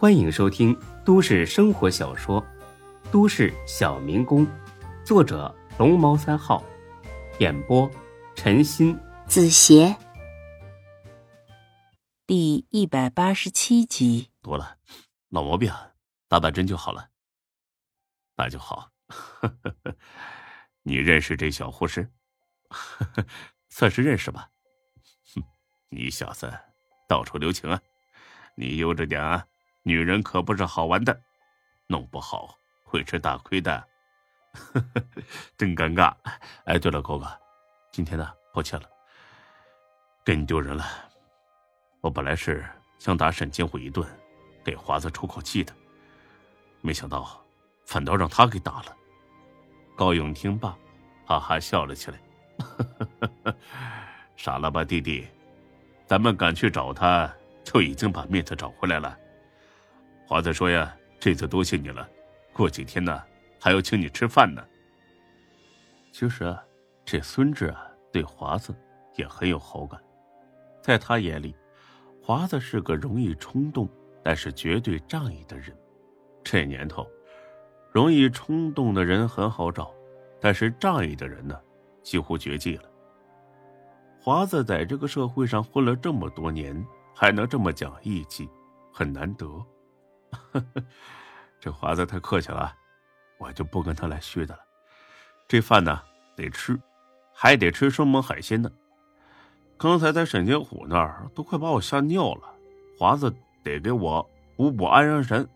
欢迎收听都市生活小说《都市小民工》，作者龙猫三号，演播陈鑫、子邪，第一百八十七集。多了，老毛病，打打针就好了。那就好。你认识这小护士？算是认识吧。哼，你小子到处留情啊！你悠着点啊！女人可不是好玩的，弄不好会吃大亏的。真尴尬。哎，对了，哥哥，今天呢，抱歉了，给你丢人了。我本来是想打沈金虎一顿，给华子出口气的，没想到反倒让他给打了。高勇听罢，哈哈笑了起来。傻了吧，弟弟？咱们敢去找他，就已经把面子找回来了。华子说呀：“这次多谢你了，过几天呢还要请你吃饭呢。”其实啊，这孙志啊对华子也很有好感，在他眼里，华子是个容易冲动但是绝对仗义的人。这年头，容易冲动的人很好找，但是仗义的人呢？几乎绝迹了。华子在这个社会上混了这么多年，还能这么讲义气，很难得。这华子太客气了，我就不跟他来虚的了。这饭呢得吃，还得吃生猛海鲜呢。刚才在沈金虎那儿都快把我吓尿了，华子得给我补补安安神。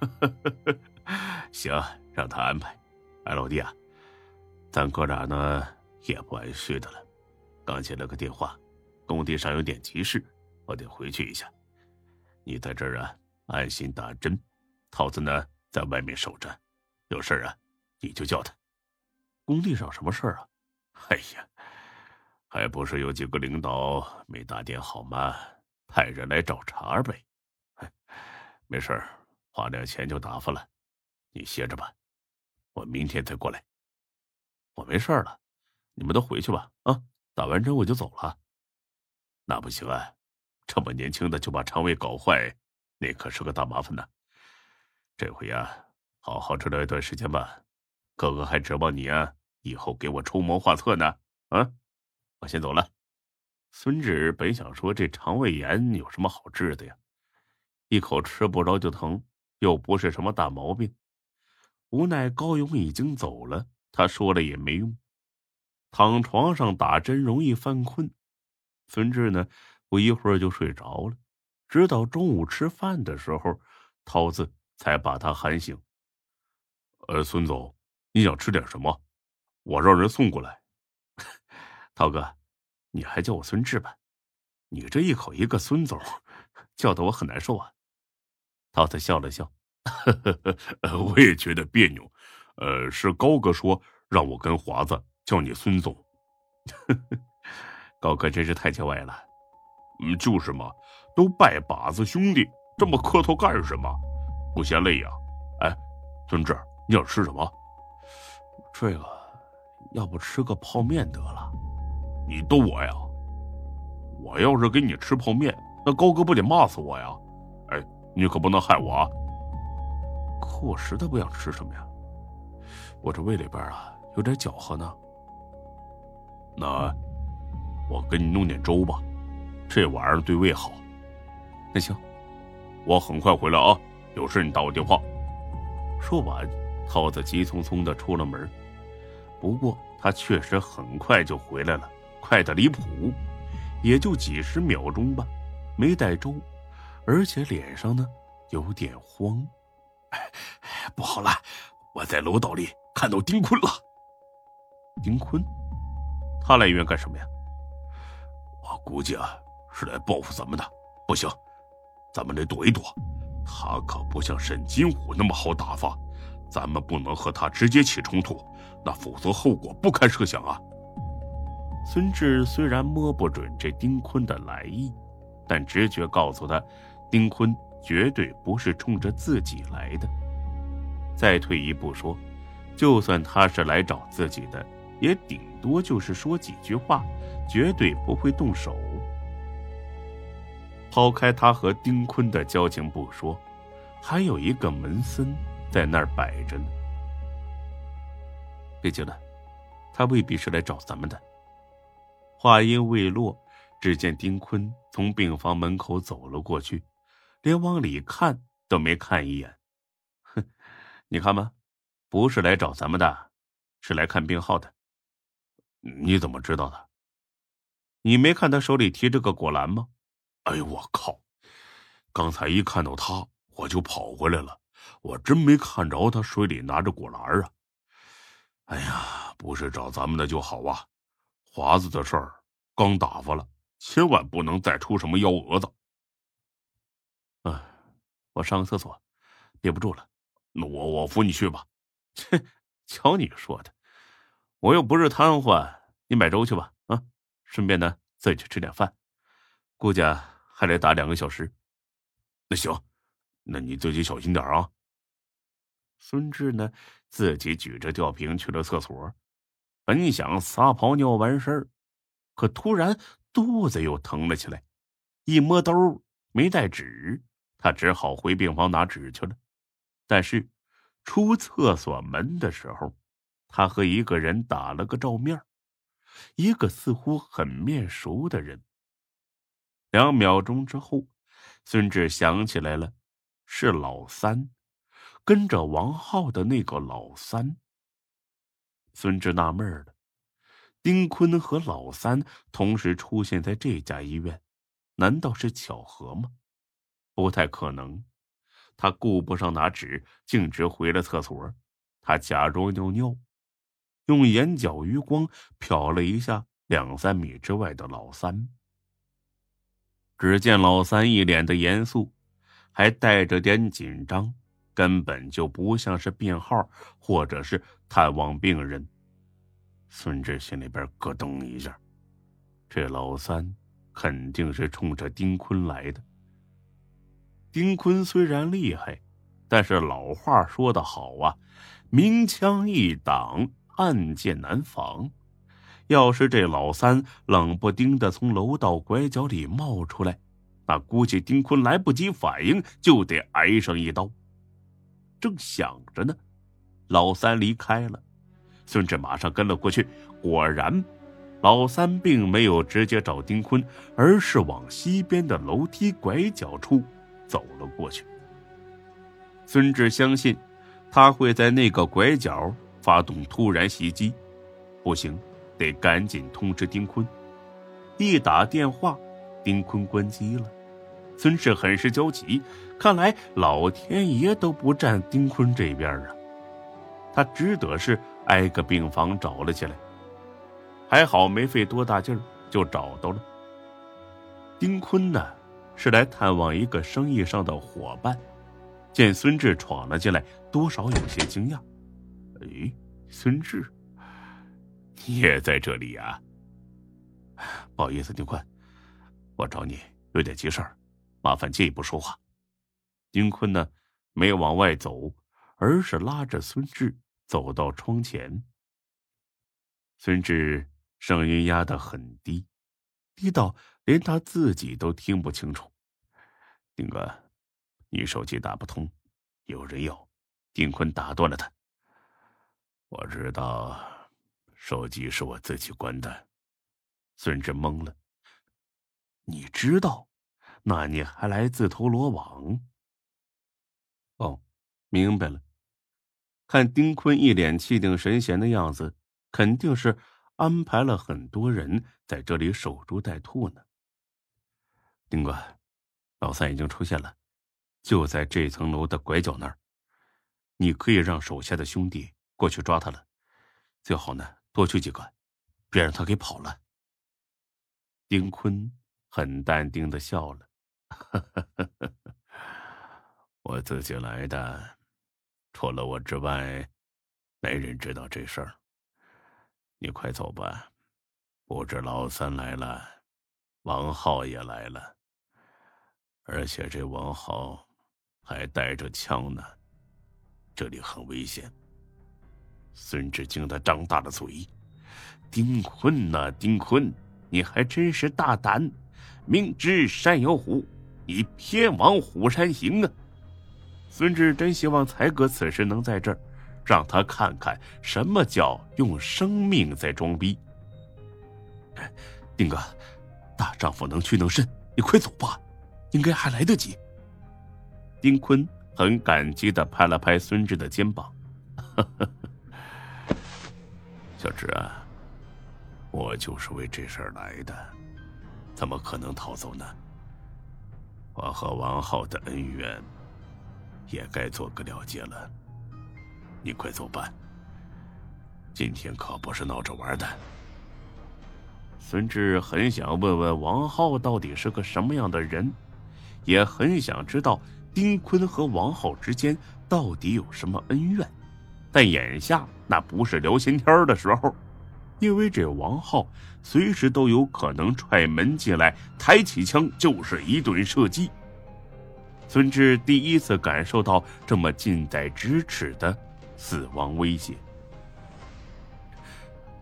行，让他安排。哎，老弟啊。咱哥俩呢也不挨虚的了，刚接了个电话，工地上有点急事，我得回去一下。你在这儿啊，安心打针，桃子呢在外面守着，有事啊你就叫他。工地上什么事啊？哎呀，还不是有几个领导没打点好吗？派人来找茬呗。没事花点钱就打发了，你歇着吧，我明天再过来。我没事了，你们都回去吧。啊，打完针我就走了。那不行啊，这么年轻的就把肠胃搞坏，那可是个大麻烦呢。这回呀，好好治疗一段时间吧。哥哥还指望你啊，以后给我出谋划策呢。啊，我先走了。孙志本想说这肠胃炎有什么好治的呀，一口吃不着就疼，又不是什么大毛病。无奈高勇已经走了。他说了也没用，躺床上打针容易犯困。孙志呢，不一会儿就睡着了，直到中午吃饭的时候，涛子才把他喊醒。呃，孙总，你想吃点什么？我让人送过来。涛哥，你还叫我孙志吧？你这一口一个孙总，叫得我很难受啊。涛子笑了笑，呵呵呵我也觉得别扭。呃，是高哥说让我跟华子叫你孙总，高哥真是太见外了。嗯，就是嘛，都拜把子兄弟，这么磕头干什么？不嫌累呀？哎，尊志，你想吃什么？这个，要不吃个泡面得了？你逗我呀？我要是给你吃泡面，那高哥不得骂死我呀？哎，你可不能害我啊！可我实在不想吃什么呀。我这胃里边啊有点搅和呢，那我给你弄点粥吧，这玩意儿对胃好。那行，我很快回来啊，有事你打我电话。说完，涛子急匆匆的出了门。不过他确实很快就回来了，快的离谱，也就几十秒钟吧，没带粥，而且脸上呢有点慌。不好了，我在楼道里。看到丁坤了，丁坤，他来医院干什么呀？我估计啊是来报复咱们的。不行，咱们得躲一躲，他可不像沈金虎那么好打发，咱们不能和他直接起冲突，那否则后果不堪设想啊。孙志虽然摸不准这丁坤的来意，但直觉告诉他，丁坤绝对不是冲着自己来的。再退一步说。就算他是来找自己的，也顶多就是说几句话，绝对不会动手。抛开他和丁坤的交情不说，还有一个门森在那儿摆着呢。别急了，他未必是来找咱们的。话音未落，只见丁坤从病房门口走了过去，连往里看都没看一眼。哼，你看吧，不是来找咱们的，是来看病号的。你怎么知道的？你没看他手里提着个果篮吗？哎呦我靠！刚才一看到他，我就跑回来了。我真没看着他手里拿着果篮啊！哎呀，不是找咱们的就好啊！华子的事儿刚打发了，千万不能再出什么幺蛾子。啊，我上个厕所，憋不住了，那我我扶你去吧。切，瞧你说的，我又不是瘫痪，你买粥去吧。啊，顺便呢自己去吃点饭，顾家再来打两个小时。那行，那你自己小心点啊。孙志呢？自己举着吊瓶去了厕所，本想撒泡尿完事儿，可突然肚子又疼了起来。一摸兜没带纸，他只好回病房拿纸去了。但是出厕所门的时候，他和一个人打了个照面，一个似乎很面熟的人。两秒钟之后，孙志想起来了，是老三。跟着王浩的那个老三，孙志纳闷了：丁坤和老三同时出现在这家医院，难道是巧合吗？不太可能。他顾不上拿纸，径直回了厕所。他假装尿尿，用眼角余光瞟了一下两三米之外的老三。只见老三一脸的严肃，还带着点紧张。根本就不像是病号，或者是探望病人。孙志心里边咯噔一下，这老三肯定是冲着丁坤来的。丁坤虽然厉害，但是老话说得好啊，明枪易挡，暗箭难防。要是这老三冷不丁的从楼道拐角里冒出来，那估计丁坤来不及反应，就得挨上一刀。正想着呢，老三离开了，孙志马上跟了过去。果然，老三并没有直接找丁坤，而是往西边的楼梯拐角处走了过去。孙志相信，他会在那个拐角发动突然袭击。不行，得赶紧通知丁坤。一打电话，丁坤关机了。孙氏很是焦急，看来老天爷都不站丁坤这边啊！他只得是挨个病房找了起来，还好没费多大劲儿就找到了。丁坤呢，是来探望一个生意上的伙伴，见孙志闯了进来，多少有些惊讶。哎，孙志，你也在这里呀？不好意思，丁坤，我找你有点急事儿。麻烦借一步说话。丁坤呢，没有往外走，而是拉着孙志走到窗前。孙志声音压得很低，低到连他自己都听不清楚。丁哥，你手机打不通，有人要。丁坤打断了他。我知道，手机是我自己关的。孙志懵了。你知道？那你还来自投罗网？哦，明白了。看丁坤一脸气定神闲的样子，肯定是安排了很多人在这里守株待兔呢。丁哥，老三已经出现了，就在这层楼的拐角那儿。你可以让手下的兄弟过去抓他了，最好呢多去几个，别让他给跑了。丁坤很淡定的笑了。我自己来的，除了我之外，没人知道这事儿。你快走吧，不止老三来了，王浩也来了，而且这王浩还带着枪呢，这里很危险。孙志惊得张大了嘴：“丁坤呐，丁坤，你还真是大胆！明知山有虎。”你偏往虎山行啊！孙志真希望才哥此时能在这儿，让他看看什么叫用生命在装逼。丁哥，大丈夫能屈能伸，你快走吧，应该还来得及。丁坤很感激的拍了拍孙志的肩膀：“呵呵小志啊，我就是为这事儿来的，怎么可能逃走呢？我和王浩的恩怨，也该做个了结了。你快走吧，今天可不是闹着玩的。”孙志很想问问王浩到底是个什么样的人，也很想知道丁坤和王浩之间到底有什么恩怨，但眼下那不是聊闲天的时候，因为这王浩随时都有可能踹门进来，抬起枪就是一顿射击。孙志第一次感受到这么近在咫尺的死亡威胁。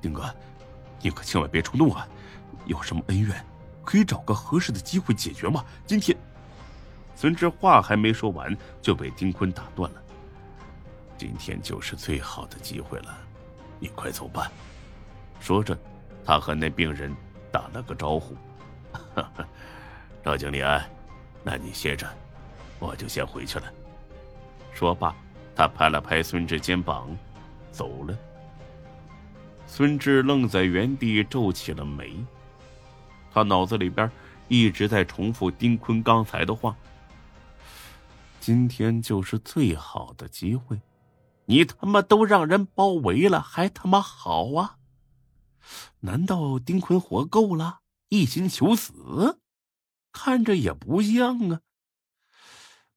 丁哥。你可千万别冲动啊！有什么恩怨，可以找个合适的机会解决嘛。今天，孙志话还没说完，就被丁坤打断了。今天就是最好的机会了，你快走吧。说着，他和那病人打了个招呼：“ 赵经理啊，那你歇着，我就先回去了。”说罢，他拍了拍孙志肩膀，走了。孙志愣在原地，皱起了眉。他脑子里边一直在重复丁坤刚才的话：“今天就是最好的机会，你他妈都让人包围了，还他妈好啊？难道丁坤活够了，一心求死？看着也不像啊。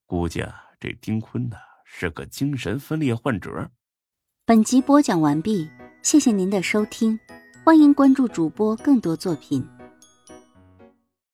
估计啊，这丁坤呢是个精神分裂患者。”本集播讲完毕。谢谢您的收听，欢迎关注主播更多作品。